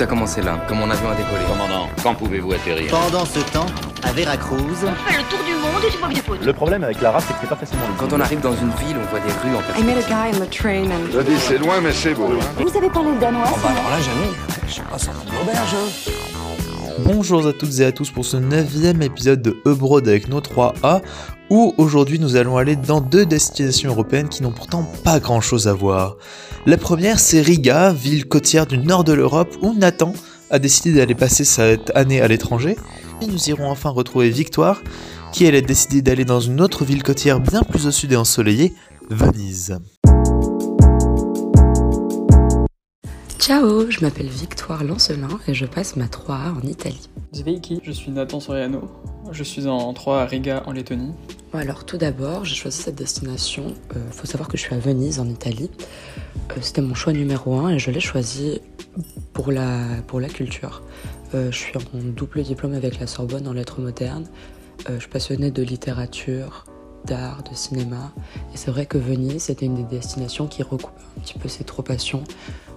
Tout a commencé là, quand mon avion a décollé. Commandant, quand pouvez-vous atterrir Pendant ce temps, à Veracruz, On fait le tour du monde et tu vois bien faute. Le problème avec la race, c'est que c'est pas facilement lisible. Quand on arrive dans une ville, on voit des rues en I met a guy on the train and Je dis, c'est loin, mais c'est beau. hein. Vous avez parlé le danois Bonjour à toutes et à tous pour ce neuvième épisode de Ebrod avec nos 3A, où aujourd'hui nous allons aller dans deux destinations européennes qui n'ont pourtant pas grand chose à voir. La première c'est Riga, ville côtière du nord de l'Europe où Nathan a décidé d'aller passer cette année à l'étranger, et nous irons enfin retrouver Victoire, qui elle a décidé d'aller dans une autre ville côtière bien plus au sud et ensoleillée, Venise. Ciao, je m'appelle Victoire Lancelin et je passe ma 3A en Italie. Zveiki, je suis Nathan Soriano. Je suis en 3 à Riga en Lettonie. Alors tout d'abord, j'ai choisi cette destination. Il faut savoir que je suis à Venise en Italie. Euh, C'était mon choix numéro un et je l'ai choisi pour la, pour la culture. Euh, je suis en double diplôme avec la Sorbonne en lettres modernes. Euh, je suis passionnée de littérature, d'art, de cinéma. Et c'est vrai que Venise, c'était une des destinations qui recoupe un petit peu ces trois passions.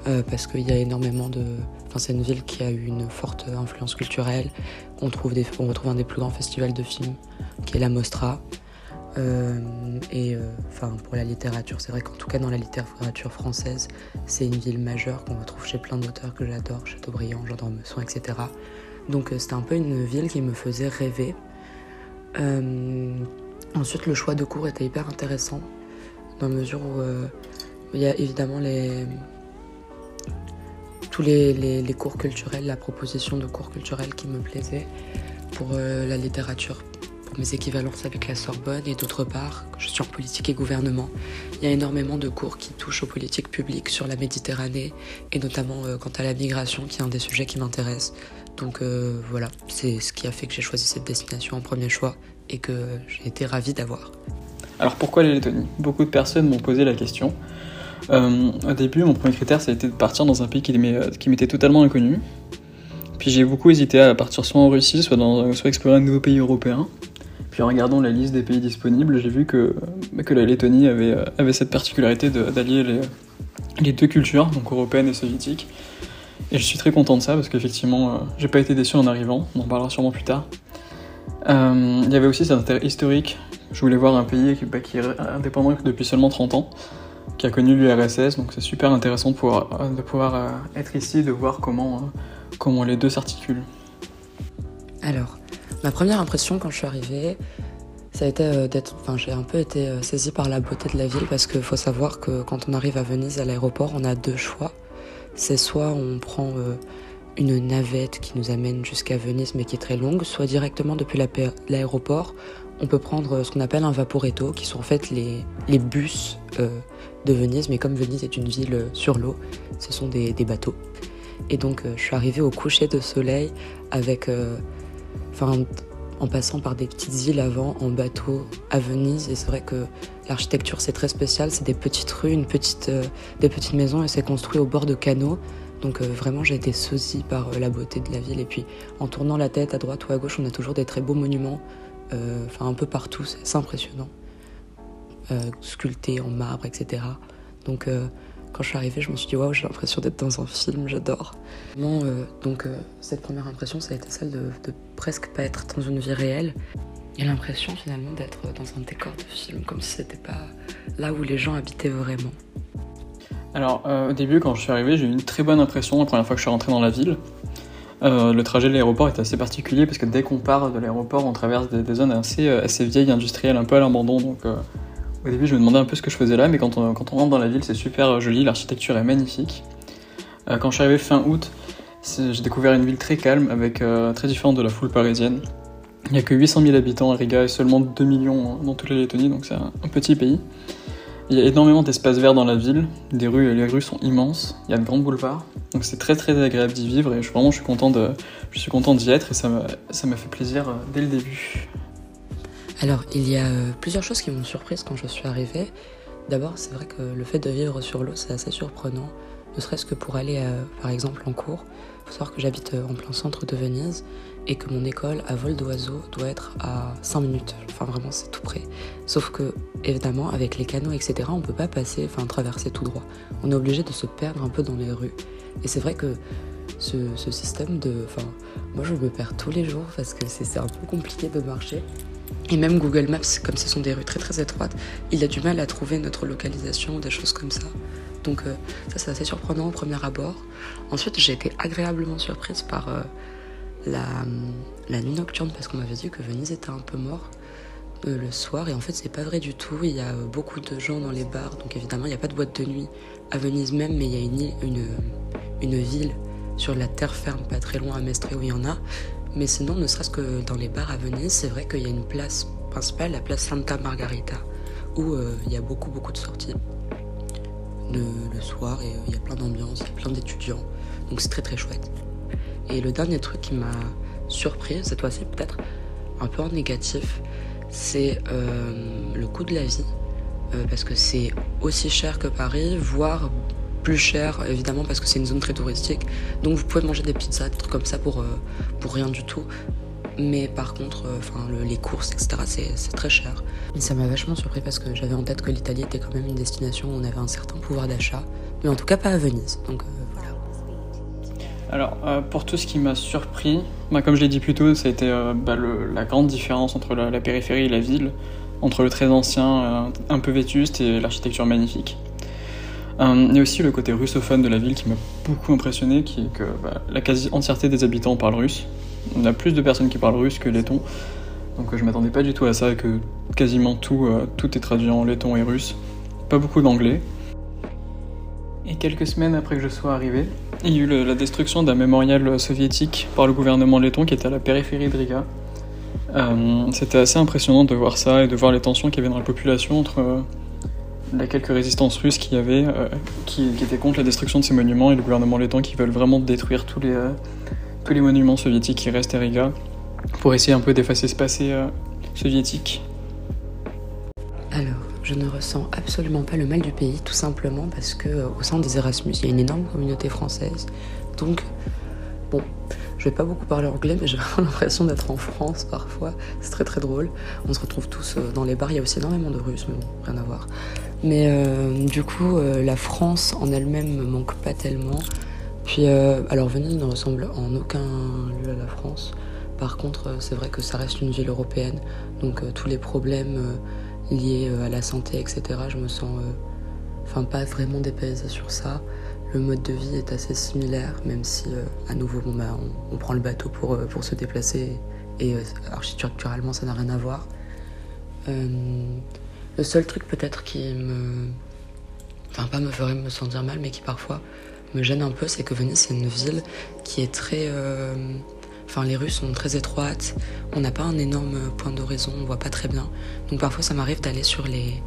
Euh, parce qu'il y a énormément de. Enfin, c'est une ville qui a eu une forte influence culturelle. On, trouve des... on retrouve un des plus grands festivals de films, qui est la Mostra. Euh, et euh, enfin, pour la littérature, c'est vrai qu'en tout cas dans la littérature française, c'est une ville majeure qu'on retrouve chez plein d'auteurs que j'adore, Chateaubriand, Jean d'Ormesson, etc. Donc c'était un peu une ville qui me faisait rêver. Ensuite, le choix de cours était hyper intéressant, dans la mesure où il y a évidemment les, tous les, cours culturels, la proposition de cours culturels qui me plaisait pour euh, la littérature, pour mes équivalences avec la Sorbonne, et d'autre part, je suis en politique et gouvernement. Il y a énormément de cours qui touchent aux politiques publiques sur la Méditerranée, et notamment euh, quant à la migration, qui est un des sujets qui m'intéresse. Donc euh, voilà, c'est ce qui a fait que j'ai choisi cette destination en premier choix et que j'ai été ravie d'avoir. Alors pourquoi la Lettonie Beaucoup de personnes m'ont posé la question. Euh, au début, mon premier critère, ça a été de partir dans un pays qui m'est- qui m'était totalement inconnu. Puis j'ai beaucoup hésité à partir soit en Russie, soit, dans, soit explorer un nouveau pays européen. Puis en regardant la liste des pays disponibles, j'ai vu que, bah, la Lettonie avait, euh, cette particularité d'allier les, deux cultures, donc européenne et soviétique. Et je suis très content de ça parce qu'effectivement, euh, j'ai pas été déçu en arrivant, on en parlera sûrement plus tard. Euh, Il y avait aussi cet intérêt historique. Je voulais voir un pays qui, bah, qui est indépendant depuis seulement 30 ans, qui a connu l'URSS, donc c'est super intéressant de pouvoir, euh, euh, être ici de voir comment, euh, comment les deux s'articulent. Alors, ma première impression quand je suis arrivée, ça a été d'être. Enfin, j'ai un peu été saisie par la beauté de la ville parce qu'il faut savoir que quand on arrive à Venise à l'aéroport, on a deux choix. C'est soit on prend une navette qui nous amène jusqu'à Venise mais qui est très longue, soit directement depuis l'aéroport, on peut prendre ce qu'on appelle un vaporetto, qui sont en fait les, les bus euh, de Venise, mais comme Venise est une ville euh, sur l'eau, ce sont des, des bateaux. Et donc, euh, je suis arrivée au coucher de soleil avec. en passant par des petites îles avant, en bateau à Venise. Et c'est vrai que l'architecture, c'est très spécial. C'est des petites rues, une petite, des petites maisons et c'est construit au bord de canaux. Donc vraiment, j'ai été saisie par la beauté de la ville. Et puis, en tournant la tête à droite ou à gauche, on a toujours des très beaux monuments. Euh, Enfin, un peu partout, c'est impressionnant. Euh, sculptés en marbre, etc. Donc, euh, quand je suis arrivée, je me suis dit, waouh, j'ai l'impression d'être dans un film, j'adore. Euh, donc cette première impression, ça a été celle de, presque pas être dans une vie réelle. Et l'impression finalement d'être dans un décor de film, comme si c'était pas là où les gens habitaient vraiment. Alors, au début, quand je suis arrivé, j'ai eu une très bonne impression la première fois que je suis rentré dans la ville. Euh, le trajet de l'aéroport est assez particulier parce que dès qu'on part de l'aéroport, on traverse des, zones assez, euh, assez vieilles, industrielles, un peu à l'abandon. Donc, euh, au début, je me demandais un peu ce que je faisais là, mais quand on, quand on rentre dans la ville, c'est super joli, l'architecture est magnifique. Quand je suis arrivé fin août, j'ai découvert une ville très calme, avec très différente de la foule parisienne. Il n'y a que 800 000 habitants à Riga et seulement 2 millions dans toute la Lettonie, donc c'est un petit pays. Il y a énormément d'espaces verts dans la ville, des rues, les rues sont immenses, il y a de grands boulevards, donc c'est très très agréable d'y vivre et je, vraiment je suis content de, je suis content d'y être et ça m'a fait plaisir euh, dès le début. Alors, il y a euh, plusieurs choses qui m'ont surprise quand je suis arrivée. D'abord, c'est vrai que le fait de vivre sur l'eau, c'est assez surprenant, ne serait-ce que pour aller, euh, par exemple, en cours. Il faut savoir que j'habite en plein centre de Venise et que mon école à vol d'oiseau doit être à 5 minutes. Enfin, vraiment, c'est tout près. Sauf que, évidemment, avec les canaux, etc., on peut pas passer, enfin, traverser tout droit. On est obligé de se perdre un peu dans les rues. Et c'est vrai que ce, système de. Enfin, moi je me perds tous les jours parce que c'est un peu compliqué de marcher. Et même Google Maps, comme ce sont des rues très très étroites, il a du mal à trouver notre localisation, des choses comme ça. Donc euh, ça c'est assez surprenant au premier abord. Ensuite j'ai été agréablement surprise par euh, la, la nuit nocturne parce qu'on m'avait dit que Venise était un peu mort euh, le soir et en fait c'est pas vrai du tout. Il y a beaucoup de gens dans les bars, donc évidemment il n'y a pas de boîte de nuit à Venise même, mais il y a une, ville sur la terre ferme pas très loin à Mestre où il y en a. Mais sinon, ne serait-ce que dans les bars à Venise, c'est vrai qu'il y a une place principale, la place Santa Margarita, où euh, il y a beaucoup, beaucoup de sorties le, soir et euh, il y a plein d'ambiance, il y a plein d'étudiants. Donc c'est très, très chouette. Et le dernier truc qui m'a surpris, cette fois-ci peut-être un peu en négatif, c'est euh, le coût de la vie. Euh, parce que c'est aussi cher que Paris, voire plus cher évidemment parce que c'est une zone très touristique. Donc vous pouvez manger des pizzas, des trucs comme ça pour, euh, pour rien du tout. Mais par contre, les courses, etc., c'est très cher. Et ça m'a vachement surpris parce que j'avais en tête que l'Italie était quand même une destination où on avait un certain pouvoir d'achat. Mais en tout cas pas à Venise. Alors, euh, pour tout ce qui m'a surpris, bah, comme je l'ai dit plus tôt, ça a été euh, bah, la grande différence entre la, périphérie et la ville, entre le très ancien, euh, un peu vétuste, et l'architecture magnifique. Il y a aussi le côté russophone de la ville qui m'a beaucoup impressionné, qui est que bah, la quasi-entièreté des habitants parlent russe. On a plus de personnes qui parlent russe que letton, donc je m'attendais pas du tout à ça, que quasiment tout, tout est traduit en letton et russe. Pas beaucoup d'anglais. Et quelques semaines après que je sois arrivé, il y a eu la destruction d'un mémorial soviétique par le gouvernement letton qui était à la périphérie de Riga. Euh, C'était assez impressionnant de voir ça et de voir les tensions qu'il y avait dans la population entre euh, la quelques résistances russes y avait, euh, qui, étaient contre la destruction de ces monuments, et le gouvernement letton qui veulent vraiment détruire tous les, euh, tous les monuments soviétiques qui restent à Riga pour essayer un peu d'effacer ce passé soviétique. Je ne ressens absolument pas le mal du pays, tout simplement parce que euh, au sein des Erasmus, il y a une énorme communauté française. Donc, bon, je vais pas beaucoup parler anglais, mais j'ai vraiment l'impression d'être en France parfois. C'est très très drôle. On se retrouve tous euh, dans les bars. Il y a aussi énormément de Russes, mais bon, rien à voir. Mais euh, du coup, la France en elle-même me manque pas tellement. Puis, alors Venise ne ressemble en aucun lieu à la France. Par contre, c'est vrai que ça reste une ville européenne, donc tous les problèmes liés euh, à la santé, etc., je me sens, euh, enfin, pas vraiment dépaysée sur ça. Le mode de vie est assez similaire, même si, euh, à nouveau, bah, on, prend le bateau pour, pour se déplacer, et architecturalement, ça n'a rien à voir. Le seul truc peut-être qui me, enfin, pas me ferait me sentir mal, mais qui parfois me gêne un peu, c'est que Venise, c'est une ville qui est très. Enfin, les rues sont très étroites, on n'a pas un énorme point d'horizon, on voit pas très bien. Donc parfois, ça m'arrive d'aller sur les,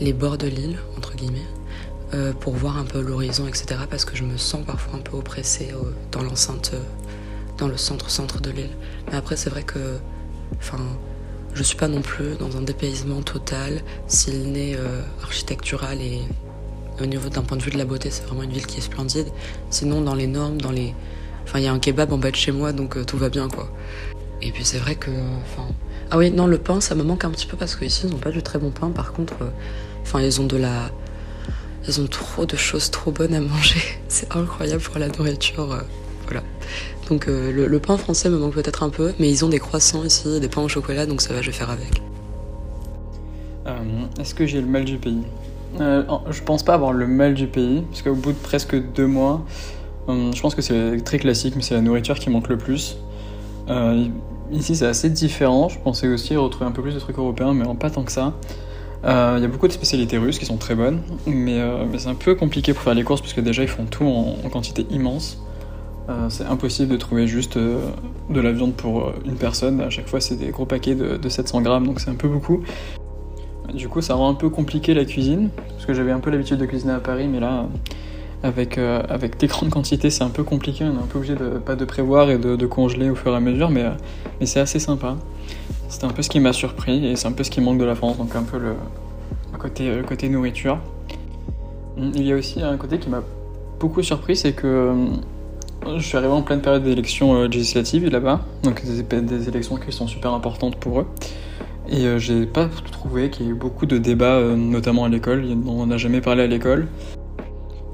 les bords de l'île, entre guillemets, euh, pour voir un peu l'horizon, etc. Parce que je me sens parfois un peu oppressée euh, dans l'enceinte, euh, dans le centre-centre de l'île. Mais après, c'est vrai que. Enfin. Je suis pas non plus dans un dépaysement total, s'il n'est architectural et au niveau d'un point de vue de la beauté, c'est vraiment une ville qui est splendide. Sinon, dans les normes, dans les. Enfin, il y a un kebab en bas de chez moi, donc euh, tout va bien, quoi. Et puis c'est vrai que. Enfin. Ah oui, non, le pain, ça me manque un petit peu parce qu'ici, ils n'ont pas du très bon pain. Par contre, euh, enfin, ils ont de la. Ils ont trop de choses trop bonnes à manger. C'est incroyable pour la nourriture. euh, voilà. Donc le, pain français me manque peut-être un peu, mais ils ont des croissants ici, des pains au chocolat, donc ça va, je vais faire avec. Est-ce que j'ai le mal du pays? Je pense pas avoir le mal du pays, parce qu'au bout de presque deux mois, euh, je pense que c'est très classique, mais c'est la nourriture qui manque le plus. Euh, ici, c'est assez différent. Je pensais aussi retrouver un peu plus de trucs européens, mais pas tant que ça. Euh, Il y a beaucoup de spécialités russes qui sont très bonnes, mais, c'est un peu compliqué pour faire les courses, parce que déjà, ils font tout en, quantité immense. C'est impossible de trouver juste de la viande pour une personne. À chaque fois, c'est des gros paquets de 700 grammes, donc c'est un peu beaucoup. Du coup, ça rend un peu compliqué la cuisine, parce que j'avais un peu l'habitude de cuisiner à Paris, mais là, avec, euh, avec des grandes quantités, c'est un peu compliqué. On est un peu obligé de, pas de prévoir et de, de congeler au fur et à mesure, mais, euh, mais c'est assez sympa. C'était un peu ce qui m'a surpris, et c'est un peu ce qui manque de la France, donc un peu le, côté, côté nourriture. Il y a aussi un côté qui m'a beaucoup surpris, c'est que euh, je suis arrivé en pleine période d'élections euh, législatives là-bas, donc des, des élections qui sont super importantes pour eux. Et j'ai pas trouvé qu'il y ait eu beaucoup de débats, notamment à l'école. On n'a jamais parlé à l'école.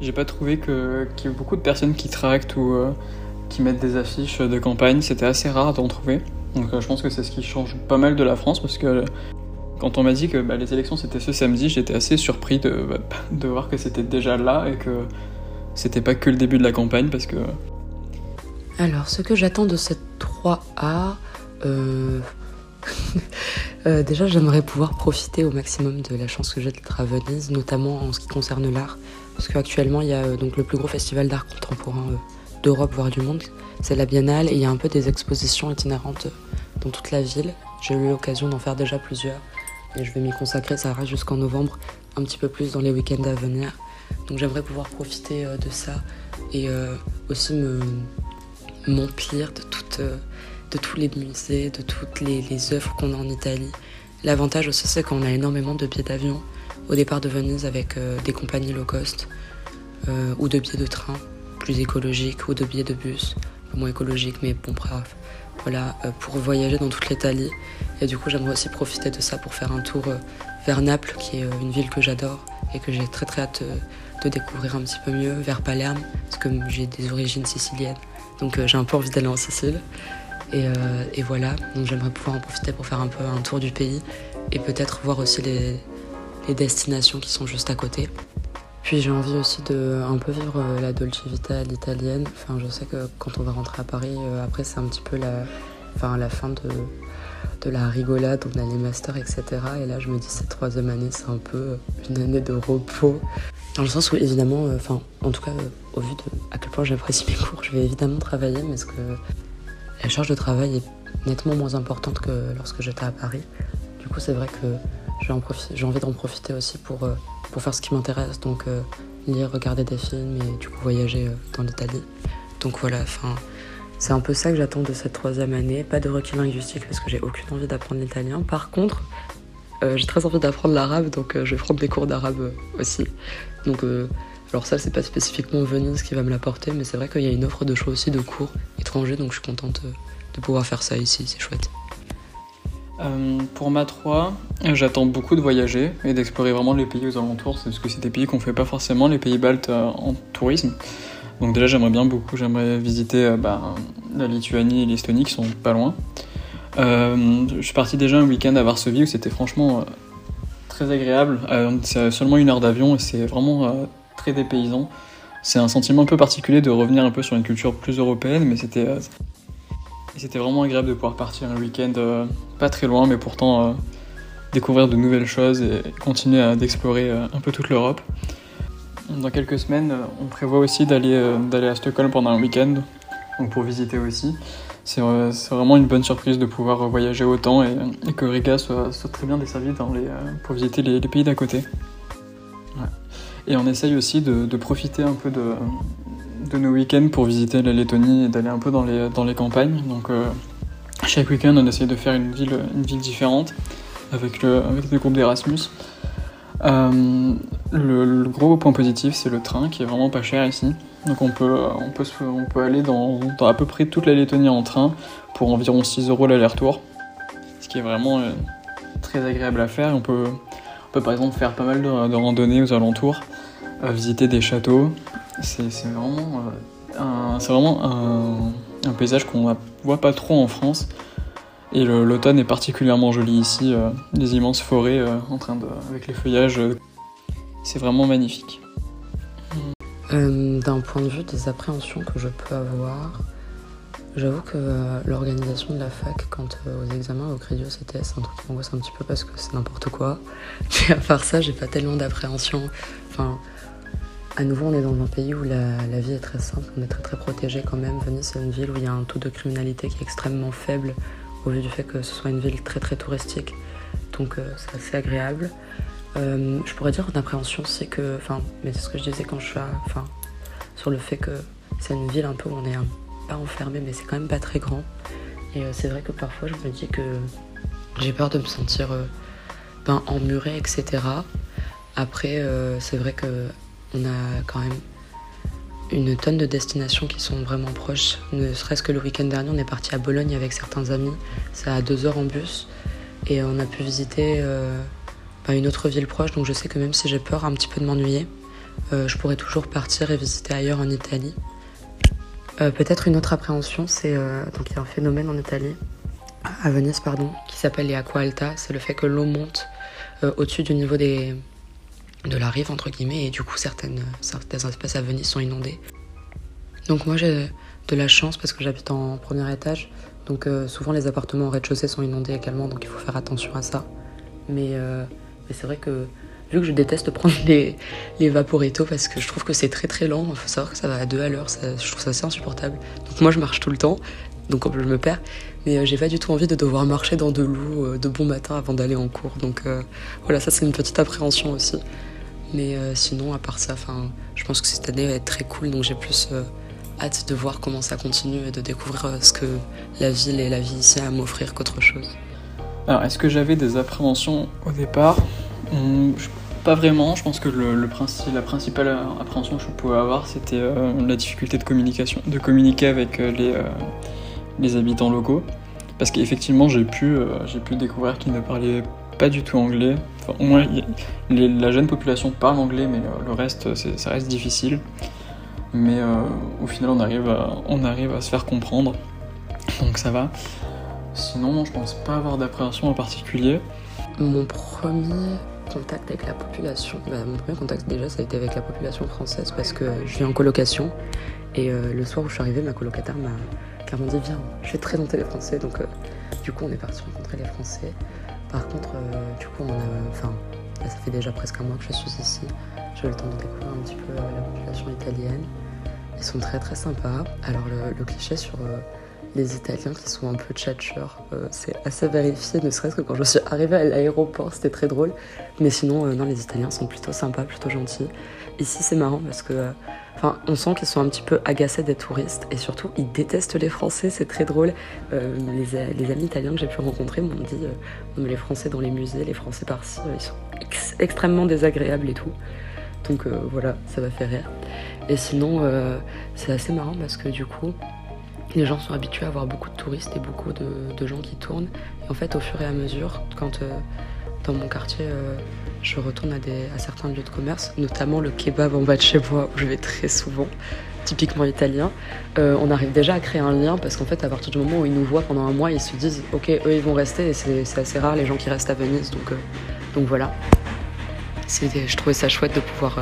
J'ai pas trouvé qu'il y ait beaucoup de personnes qui tractent ou euh, qui mettent des affiches de campagne. C'était assez rare d'en trouver. Donc euh, je pense que c'est ce qui change pas mal de la France parce que quand on m'a dit que bah, les élections c'était ce samedi, j'étais assez surpris de, bah, de voir que c'était déjà là et que c'était pas que le début de la campagne parce que Alors, ce que j'attends de cette 3A, euh, euh, déjà j'aimerais pouvoir profiter au maximum de la chance que j'ai d'être à Venise, notamment en ce qui concerne l'art, parce qu'actuellement il y a euh, donc le plus gros festival d'art contemporain euh, d'Europe, voire du monde, c'est la Biennale, et il y a un peu des expositions itinérantes euh, dans toute la ville. J'ai eu l'occasion d'en faire déjà plusieurs, et je vais m'y consacrer, ça reste jusqu'en novembre, un petit peu plus dans les week-ends à venir. Donc j'aimerais pouvoir profiter de ça et aussi me m'emplir de, de tous les musées, de toutes les, les œuvres qu'on a en Italie. L'avantage aussi, c'est qu'on a énormément de billets d'avion au départ de Venise avec euh, des compagnies low cost euh, ou de billets de train plus écologiques ou de billets de bus moins écologiques, mais bon, bref. Voilà, euh, pour voyager dans toute l'Italie. Et du coup, j'aimerais aussi profiter de ça pour faire un tour vers Naples, qui est une ville que j'adore et que j'ai très très hâte de découvrir un petit peu mieux, vers Palerme, parce que j'ai des origines siciliennes. Donc j'ai un peu envie d'aller en Sicile. Et, et voilà, donc j'aimerais pouvoir en profiter pour faire un peu un tour du pays et peut-être voir aussi les, les destinations qui sont juste à côté. Puis j'ai envie aussi de un peu vivre euh, la Dolce Vita à l'italienne. Enfin, je sais que quand on va rentrer à Paris, euh, après c'est un petit peu la, enfin, la fin de, de la rigolade, on a les masters, etc. Et là, je me dis cette troisième année, c'est un peu une année de repos. Dans le sens où évidemment, euh, enfin, en tout cas, euh, au vu de à quel point j'apprécie mes cours, je vais évidemment travailler, mais ce que la charge de travail est nettement moins importante que lorsque j'étais à Paris. Du coup, c'est vrai que j'ai envie d'en profiter aussi pour, euh, pour faire ce qui m'intéresse, donc euh, lire, regarder des films et du coup voyager euh, dans l'Italie. Donc voilà, enfin, c'est un peu ça que j'attends de cette troisième année. Pas de recul linguistique parce que j'ai aucune envie d'apprendre l'italien. Par contre, j'ai très envie d'apprendre l'arabe, donc je vais prendre des cours d'arabe aussi. Donc, alors ça, c'est pas spécifiquement Venise qui va me l'apporter, mais c'est vrai qu'il y a une offre de choix aussi de cours étrangers, donc je suis contente de pouvoir faire ça ici, c'est chouette. Euh, pour ma 3, euh, j'attends beaucoup de voyager et d'explorer vraiment les pays aux alentours, parce que c'est des pays qu'on fait pas forcément, les pays baltes euh, en tourisme. Donc déjà j'aimerais bien beaucoup, j'aimerais visiter euh, bah, la Lituanie et l'Estonie qui sont pas loin. Je suis parti déjà un week-end à Varsovie où c'était franchement très agréable. C'est seulement une heure d'avion et c'est vraiment très dépaysant. C'est un sentiment un peu particulier de revenir un peu sur une culture plus européenne, mais c'était c'était vraiment agréable de pouvoir partir un week-end pas très loin, mais pourtant euh, découvrir de nouvelles choses et continuer à- d'explorer euh, un peu toute l'Europe. Dans quelques semaines, euh, on prévoit aussi d'aller à Stockholm pendant un week-end, donc pour visiter aussi. C'est vraiment une bonne surprise de pouvoir voyager autant et, que Riga soit, très bien desservie pour visiter les, pays d'à côté. Et on essaye aussi de, profiter un peu de, de nos week-ends pour visiter la Lettonie et d'aller un peu dans les, dans les campagnes. Chaque week-end, on essaye de faire une ville, une ville différente avec, le, avec des groupes d'Erasmus. Euh, le, gros point positif, c'est le train qui est vraiment pas cher ici. Donc on peut, on peut, on peut aller dans, dans à peu près toute la Lettonie en train pour environ 6 euros l'aller-retour. Ce qui est vraiment euh, très agréable à faire. On peut, on peut par exemple faire pas mal de, randonnées aux alentours, euh, visiter des châteaux. C'est vraiment, un, c'est vraiment un, un paysage qu'on voit pas trop en France. Et l'automne est particulièrement joli ici, euh, les immenses forêts euh, en train de, avec les feuillages, euh, c'est vraiment magnifique. Euh, D'un point de vue des appréhensions que je peux avoir, j'avoue que euh, l'organisation de la fac, quand euh, aux examens, au crédit, c'était c'est un truc qui m'angoisse un petit peu parce que c'est n'importe quoi. Mais à part ça, j'ai pas tellement d'appréhension. À nouveau, on est dans un pays où la, vie est très simple, on est très très protégé quand même. Venise, c'est une ville où il y a un taux de criminalité qui est extrêmement faible au vu du fait que ce soit une ville très très touristique. Donc euh, c'est assez agréable. Euh, je pourrais dire une appréhension, c'est que, enfin, mais c'est ce que je disais quand je suis, enfin, sur le fait que c'est une ville un peu où on est pas enfermé, mais c'est quand même pas très grand. Et euh, c'est vrai que parfois je me dis que j'ai peur de me sentir ben, emmuré, etc. Après, c'est vrai que on a quand même une tonne de destinations qui sont vraiment proches. Ne serait-ce que le week-end dernier, on est parti à Bologne avec certains amis. C'est à deux heures en bus. Et on a pu visiter euh, bah, une autre ville proche. Donc je sais que même si j'ai peur un petit peu de m'ennuyer, je pourrais toujours partir et visiter ailleurs en Italie. Peut-être une autre appréhension, c'est donc il y a un phénomène en Italie, à Venise pardon, qui s'appelle les aqua alta. C'est le fait que l'eau monte au-dessus du niveau des, de la rive entre guillemets et du coup certaines, certains espaces à Venise sont inondés. Donc moi j'ai de la chance parce que j'habite en premier étage, donc euh, souvent les appartements au rez-de-chaussée sont inondés également, donc il faut faire attention à ça. Mais, euh, mais c'est vrai que vu que je déteste prendre les, les parce que je trouve que c'est très très lent, il faut savoir que ça va à deux à l'heure, je trouve ça assez insupportable. Donc moi je marche tout le temps, donc je me perds, mais euh, j'ai pas du tout envie de devoir marcher dans de l'eau de bon matin avant d'aller en cours. Donc voilà, ça c'est une petite appréhension aussi. Mais sinon, à part ça, je pense que cette année va être très cool, donc j'ai plus hâte de voir comment ça continue et de découvrir euh, ce que la ville et la vie ici a à m'offrir qu'autre chose. Alors, est-ce que j'avais des appréhensions au départ? Hmm, Pas vraiment. Je pense que la principale appréhension que je pouvais avoir, c'était euh, la difficulté de communication, de communiquer avec euh, les, les habitants locaux. Parce qu'effectivement, j'ai pu, j'ai pu découvrir qu'ils ne parlaient pas du tout anglais. Enfin, au moins, la jeune population parle anglais, mais le reste, ça reste difficile mais euh, au final on arrive, à, on arrive à se faire comprendre, donc ça va. Sinon, je pense pas avoir d'appréhension en particulier. Mon premier contact avec la population, bah, mon premier contact déjà ça a été avec la population française parce que je vis en colocation et euh, le soir où je suis arrivée, ma colocataire m'a clairement dit viens, je vais te présenter les Français. Donc euh, du coup on est parti rencontrer les Français. Par contre, du coup on a, enfin, ça fait déjà presque un mois que je suis ici. J'ai eu le temps de découvrir un petit peu la population italienne. Ils sont très très sympas. Alors le, cliché sur euh, les Italiens qui sont un peu tchatcheurs, euh, c'est assez vérifié, ne serait-ce que quand je suis arrivée à l'aéroport, c'était très drôle. Mais sinon, euh, non, les Italiens sont plutôt sympas, plutôt gentils. Ici, c'est marrant parce que, enfin, on sent qu'ils sont un petit peu agacés des touristes et surtout, ils détestent les Français. C'est très drôle. Les, amis italiens que j'ai pu rencontrer m'ont dit, les Français dans les musées, les Français par-ci, ils sont extrêmement désagréables et tout. Donc voilà, ça va faire rire. Et sinon, euh, c'est assez marrant parce que du coup, les gens sont habitués à avoir beaucoup de touristes et beaucoup de, gens qui tournent. En fait, au fur et à mesure, quand euh, dans mon quartier, euh, je retourne à, certains lieux de commerce, notamment le kebab en bas de chez moi, où je vais très souvent, typiquement italien, on arrive déjà à créer un lien parce qu'en fait, à partir du moment où ils nous voient pendant un mois, ils se disent, ok, eux, ils vont rester et c'est assez rare les gens qui restent à Venise. Donc, voilà. Je trouvais ça chouette de pouvoir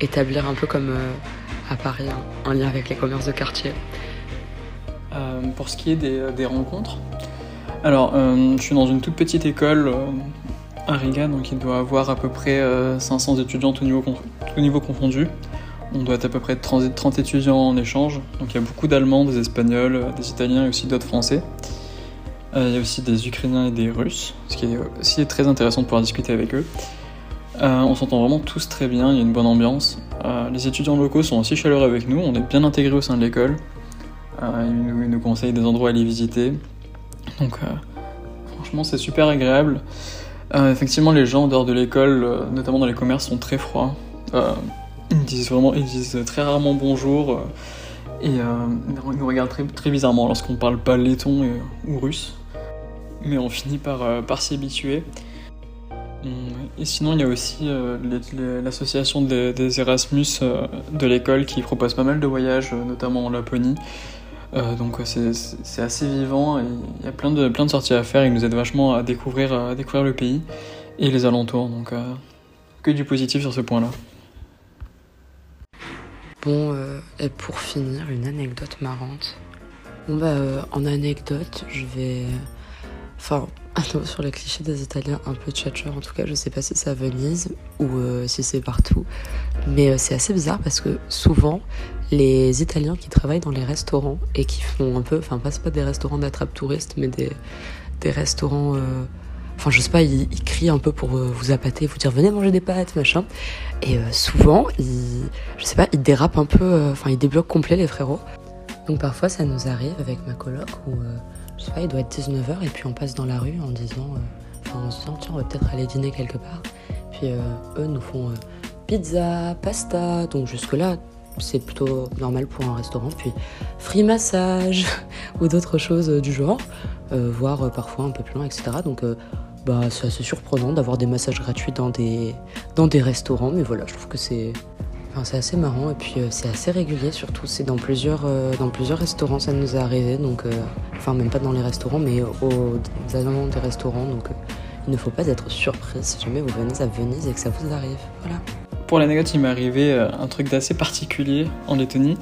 établir un peu comme euh, à Paris un, lien avec les commerces de quartier. Euh, pour ce qui est des, euh, rencontres, alors je suis dans une toute petite école à Riga, donc il doit avoir à peu près 500 étudiants tout niveau, confondu. On doit être à peu près 30, 30 étudiants en échange, donc il y a beaucoup d'Allemands, des Espagnols, des Italiens et aussi d'autres Français. il y a aussi des Ukrainiens et des Russes, ce qui est aussi très intéressant de pouvoir discuter avec eux. Euh, on s'entend vraiment tous très bien, il y a une bonne ambiance. Euh, les étudiants locaux sont aussi chaleureux avec nous, on est bien intégrés au sein de l'école. Euh, ils, nous, conseillent des endroits à aller visiter. Donc franchement c'est super agréable. effectivement les gens en dehors de l'école, notamment dans les commerces, sont très froids. ils disent vraiment, ils disent très rarement bonjour. et ils nous regardent très, bizarrement lorsqu'on parle pas letton ou russe. Mais on finit par s'y habituer. Et sinon, il y a aussi euh, l'association des, Erasmus euh, de l'école qui propose pas mal de voyages, euh, notamment en Laponie. Donc c'est assez vivant il y a plein de, plein de sorties à faire. Ils nous aident vachement à découvrir, à découvrir le pays et les alentours. Donc que du positif sur ce point-là. Bon, et pour finir, une anecdote marrante. Bon bah, en anecdote, je vais... Enfin, sur les clichés des Italiens, un peu tchatcheur en tout cas, je sais pas si c'est à Venise ou euh, si c'est partout, mais euh, c'est assez bizarre parce que souvent les Italiens qui travaillent dans les restaurants et qui font un peu, enfin pas pas des restaurants d'attrape touristes, mais des, des restaurants, euh, enfin je sais pas, ils, crient un peu pour vous appâter, vous dire venez manger des pâtes, machin, et souvent ils, je sais pas, ils dérapent un peu, enfin ils débloquent complet les frérots. Donc parfois ça nous arrive avec ma coloc où je sais pas, il doit être 19h et puis on passe dans la rue en disant, euh, enfin en se disant tiens on va peut-être aller dîner quelque part. Puis euh, eux nous font euh, pizza, pasta, donc jusque là c'est plutôt normal pour un restaurant. Puis free massage ou d'autres choses du genre, voire parfois un peu plus loin, etc. Donc bah c'est assez surprenant d'avoir des massages gratuits dans des, restaurants, mais voilà, je trouve que c'est assez marrant et puis euh, c'est assez régulier surtout. C'est dans plusieurs, euh, restaurants, ça nous est arrivé. Donc, euh, enfin, même pas dans les restaurants, mais aux, alentours des restaurants. Donc, euh, il ne faut pas être surpris si jamais vous venez à Venise et que ça vous arrive. Voilà. Pour l'anecdote, il m'est arrivé euh, un truc d'assez particulier en Lettonie.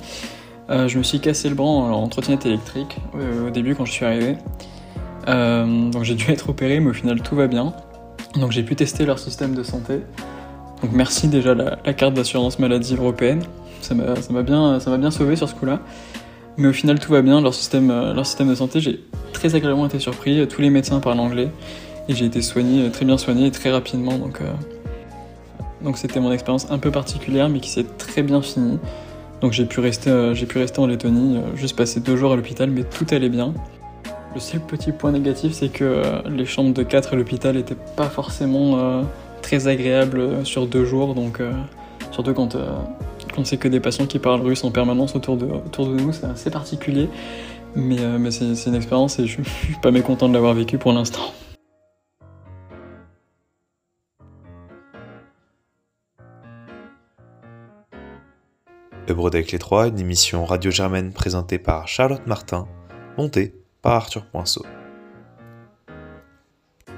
Euh, je me suis cassé le bras en, trottinette électrique euh, au début quand je suis arrivé. Donc j'ai dû être opéré, mais au final tout va bien. Donc j'ai pu tester leur système de santé. Donc merci déjà la, la carte d'assurance maladie européenne. Ça m'a bien, ça bien sauvé sur ce coup-là. Mais au final tout va bien, leur système, leur système de santé, j'ai très agréablement été surpris. Tous les médecins parlent anglais et j'ai été soigné, très bien soigné et très rapidement. Donc c'était mon expérience un peu particulière, mais qui s'est très bien finie. Donc j'ai pu rester, euh, pu rester en Lettonie, euh, juste passer deux jours à l'hôpital, mais tout allait bien. Le seul petit point négatif, c'est que euh, les chambres de 4 à l'hôpital n'étaient pas forcément très agréables sur deux jours, donc surtout quand, quand c'est que des patients qui parlent russe en permanence autour de, autour de nous, c'est assez particulier. Mais, c'est une expérience et je je suis pas mécontent de l'avoir vécu pour l'instant. Hebrode avec les trois, une émission radio germaine présentée par Charlotte Martin, montée par Arthur Poinceau.